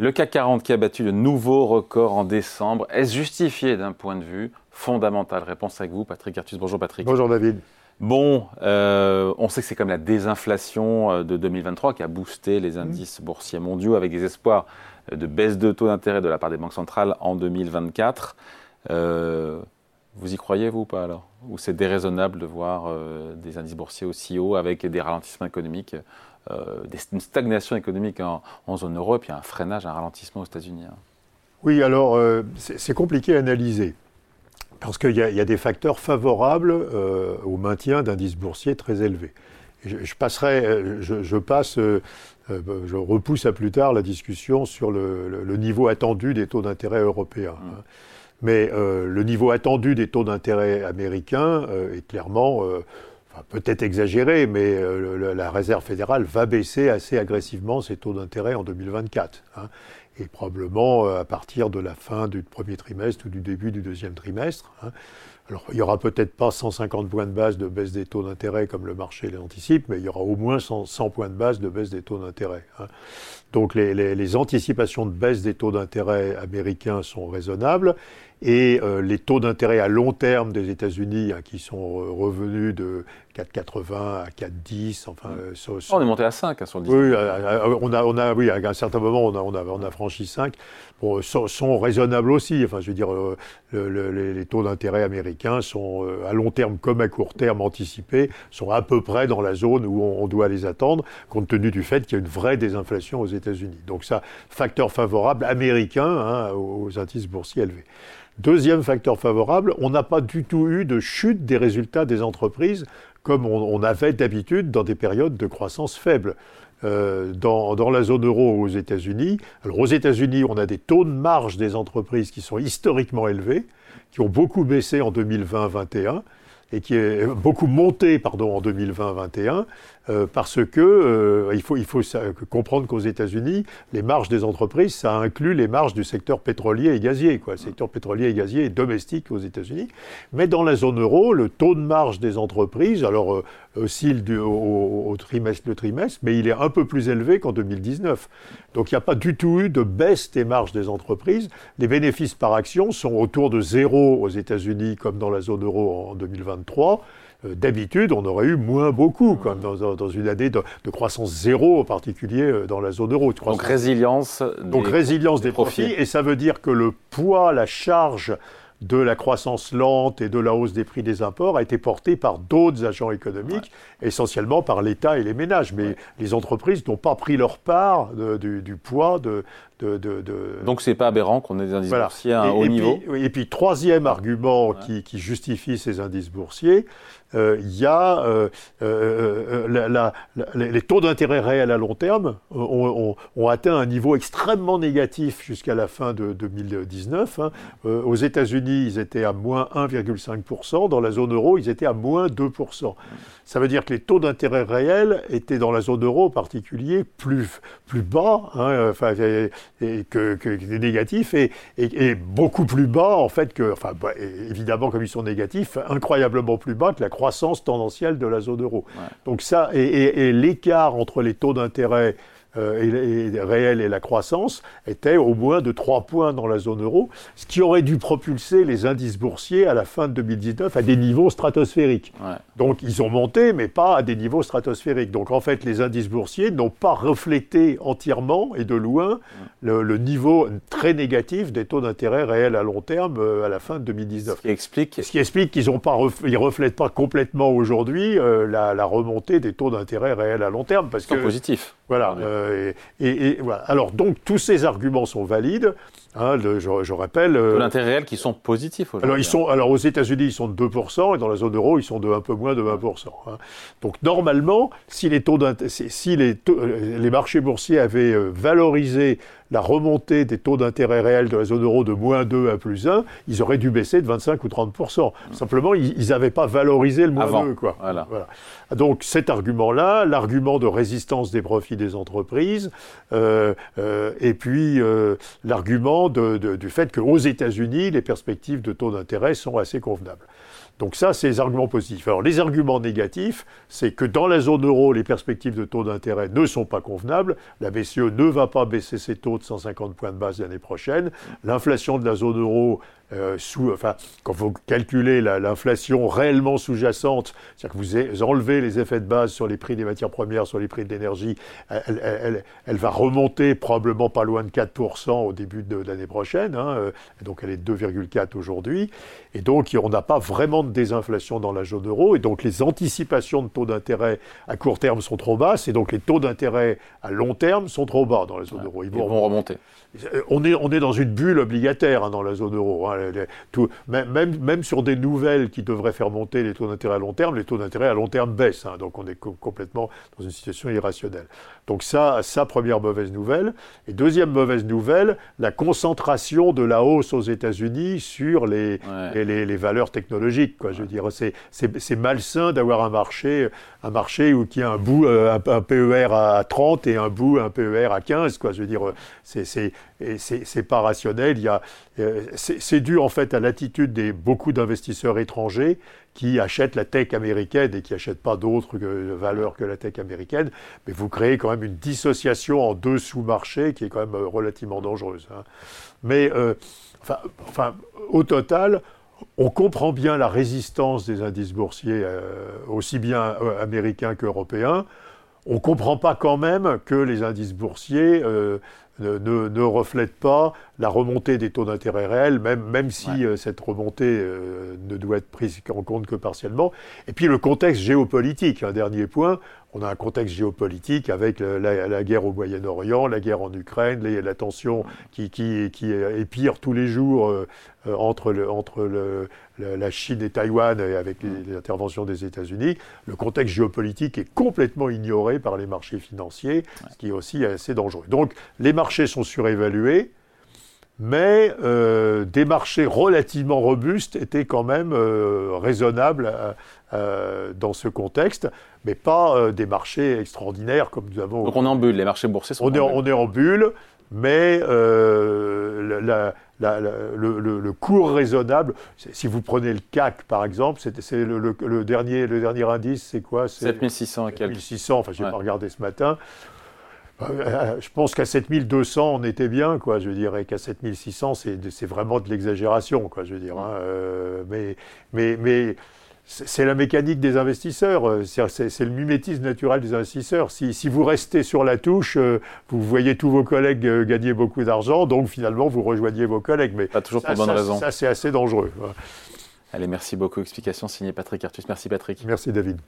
Le CAC 40 qui a battu le nouveau record en décembre, est-ce justifié d'un point de vue fondamental? Réponse avec vous, Patrick Artus. Bonjour Patrick. Bonjour David. Bon, euh, on sait que c'est comme la désinflation euh, de 2023 qui a boosté les mmh. indices boursiers mondiaux avec des espoirs de baisse de taux d'intérêt de la part des banques centrales en 2024. Euh, vous y croyez, vous, ou pas alors? Ou c'est déraisonnable de voir des indices boursiers aussi hauts avec des ralentissements économiques euh, une stagnation économique en, zone euro et puis un freinage, un ralentissement aux États-Unis. Hein? Oui, alors euh, c'est compliqué à analyser parce qu'il y, a des facteurs favorables euh, au maintien d'indices boursiers très élevés. Je, passerai, je, passe, je repousse à plus tard la discussion sur le, niveau attendu des taux d'intérêt européens. Mmh. Mais le niveau attendu des taux d'intérêt américains est clairement peut-être exagéré, mais euh, la Réserve fédérale va baisser assez agressivement ses taux d'intérêt en 2024. Hein, et probablement euh, à partir de la fin du premier trimestre ou du début du deuxième trimestre. Hein. Alors, il n'y aura peut-être pas 150 points de base de baisse des taux d'intérêt comme le marché l'anticipe, mais il y aura au moins 100, points de base de baisse des taux d'intérêt. Hein. Donc, les, les, anticipations de baisse des taux d'intérêt américains sont raisonnables et euh, les taux d'intérêt à long terme des États-Unis, hein, qui sont revenus de 4,80 à 4,10, enfin... Euh, oh, on est monté à 5 hein, le 10. Oui, euh, on a, on a, oui, à un certain moment, on a, on a, on a franchi 5. Bon, sont, raisonnables aussi. Enfin, je veux dire, les, taux d'intérêt américains sont, à long terme comme à court terme anticipés, sont à peu près dans la zone où on, doit les attendre, compte tenu du fait qu'il y a une vraie désinflation aux États-Unis. Donc ça, facteur favorable américain hein, aux indices boursiers élevés. Deuxième facteur favorable, on n'a pas du tout eu de chute des résultats des entreprises comme on, avait d'habitude dans des périodes de croissance faible. Euh, dans, la zone euro aux États-Unis. Alors aux États-Unis, on a des taux de marge des entreprises qui sont historiquement élevés, qui ont beaucoup baissé en 2020-2021 et qui est beaucoup monté pardon, en 2020-2021, euh, parce que euh, il faut, comprendre qu'aux États-Unis, les marges des entreprises, ça inclut les marges du secteur pétrolier et gazier. Quoi. Le secteur pétrolier et gazier est domestique aux États-Unis. Mais dans la zone euro, le taux de marge des entreprises, alors euh, oscille du, au, trimestre le trimestre, mais il est un peu plus élevé qu'en 2019. Donc il n'y a pas du tout eu de baisse des marges des entreprises. Les bénéfices par action sont autour de zéro aux États-Unis comme dans la zone euro en 2023. Euh, d'habitude, on aurait eu moins beaucoup, comme dans, une année de, croissance zéro, en particulier euh, dans la zone euro. Donc résilience. Donc résilience des profits. Et ça veut dire que le poids, la charge de la croissance lente et de la hausse des prix des imports a été porté par d'autres agents économiques, essentiellement par l'État et les ménages. Mais les entreprises n'ont pas pris leur part du, poids de, de, de. Donc c'est pas aberrant qu'on ait des indices boursiers à un haut niveau. et puis troisième argument qui, qui, justifie ces indices boursiers, euh, il y a euh, euh, la, les taux d'intérêt réels à long terme ont, ont, atteint un niveau extrêmement négatif jusqu'à la fin de 2019. Hein. aux États-Unis, ils étaient à moins 1,5%. Dans la zone euro, ils étaient à moins 2%. Ça veut dire que les taux d'intérêt réels étaient dans la zone euro en particulier plus, plus bas hein, enfin, et, que, que, négatifs et, et, beaucoup plus bas en fait que, enfin bah, évidemment comme ils sont négatifs, incroyablement plus bas que la croissance tendancielle de la zone euro. Donc ça, et, l'écart entre les taux d'intérêt euh, et, la croissance était au moins de 3 points dans la zone euro, ce qui aurait dû propulser les indices boursiers à la fin de 2019 à des niveaux stratosphériques. Donc ils ont monté, mais pas à des niveaux stratosphériques. Donc en fait, les indices boursiers n'ont pas reflété entièrement et de loin le, niveau très négatif des taux d'intérêt réels à long terme euh, à la fin de 2019. Ce qui explique, ce qui explique qu'ils ne reflètent pas complètement aujourd'hui euh, la, remontée des taux d'intérêt réels à long terme. Parce que, positif. Voilà. Euh, et, voilà. Alors, donc, tous ces arguments sont valides. Hein, je, rappelle. Euh, l'intérêt réel qui sont positifs aujourd'hui. Alors, ils sont, alors, aux États-Unis, ils sont de 2%, et dans la zone euro, ils sont de un peu moins de 20%. Hein. Donc, normalement, si les taux si les, euh, les marchés boursiers avaient valorisé la remontée des taux d'intérêt réels de la zone euro de moins 2 à plus 1, ils auraient dû baisser de 25 ou 30% Simplement, ils n'avaient pas valorisé le moins 2. Quoi. Voilà. Donc cet argument-là, l'argument de résistance des profits des entreprises, euh, euh, et puis du fait qu'aux États-Unis, les perspectives de taux d'intérêt sont assez convenables. Donc ça, c'est les arguments positifs. Alors les arguments négatifs, c'est que dans la zone euro, les perspectives de taux d'intérêt ne sont pas convenables. La BCE ne va pas baisser ses taux de 150 points de base l'année prochaine. L'inflation de la zone euro euh, enfin, quand vous calculez l'inflation réellement sous-jacente, c'est-à-dire que vous enlevez les effets de base sur les prix des matières premières, sur les prix de l'énergie, elle, va remonter probablement pas loin de 4% au début de, l'année prochaine. Hein, euh, donc elle est 2,4 aujourd'hui. Et donc on n'a pas vraiment de désinflation dans la zone euro. Et donc les anticipations de taux d'intérêt à court terme sont trop basses. Et donc les taux d'intérêt à long terme sont trop bas dans la zone euro. Ils vont, remonter. Euh, on est, on est dans une bulle obligataire hein, dans la zone euro. Hein tout, même, même, sur des nouvelles qui devraient faire monter les taux d'intérêt à long terme, les taux d'intérêt à long terme baissent. Hein. donc on est complètement dans une situation irrationnelle. Donc ça, ça, première mauvaise nouvelle. Et deuxième mauvaise nouvelle, la concentration de la hausse aux États-Unis sur les, les, les, valeurs technologiques. Je veux dire, c'est malsain d'avoir un marché, un marché où qui a un bout, euh, un, PER à 30 et un bout, un PER à 15. Quoi. Je veux dire, c'est pas rationnel. Il y a, euh, c'est dû en fait à l'attitude des beaucoup d'investisseurs étrangers qui achètent la tech américaine et qui n'achètent pas d'autres valeurs que la tech américaine, mais vous créez quand même une dissociation en deux sous-marchés qui est quand même euh, relativement dangereuse. Hein. Mais enfin, au total, on comprend bien la résistance des indices boursiers, euh, aussi bien américains qu'européens. On ne comprend pas quand même que les indices boursiers ne, reflète pas la remontée des taux d'intérêt réels, même, même si euh, cette remontée euh, ne doit être prise en compte que partiellement. Et puis le contexte géopolitique, un dernier point, on a un contexte géopolitique avec la, guerre au Moyen-Orient, la guerre en Ukraine, la tension qui, qui, qui pire tous les jours euh, entre, le, entre le, la Chine et Taïwan et avec les, interventions des États-Unis. Le contexte géopolitique est complètement ignoré par les marchés financiers, ce qui est aussi assez dangereux. Donc les marchés sont surévalués mais euh, des marchés relativement robustes étaient quand même euh, raisonnables euh, dans ce contexte, mais pas des marchés extraordinaires comme nous avons. Donc on est en bulle, les marchés boursiers sont on est, en bulle. On est en bulle, mais la, le, cours raisonnable, si vous prenez le CAC par exemple, c'est le, dernier, le dernier indice, c'est quoi? 7600 7600, enfin je n'ai pas regardé ce matin. Euh, je pense qu'à 7200, on était bien, quoi. Je dirais qu'à 7600, c'est vraiment de l'exagération, quoi. Je veux dire. Hein. Euh, mais, mais, mais c'est la mécanique des investisseurs. Euh, c'est le mimétisme naturel des investisseurs. Si, si, vous restez sur la touche, vous voyez tous vos collègues gagner beaucoup d'argent, donc finalement vous rejoignez vos collègues. Mais pas toujours pour bonne raison. Ça, c'est assez dangereux. Allez, merci beaucoup. Explication signée Patrick Artus. Merci Patrick. Merci David.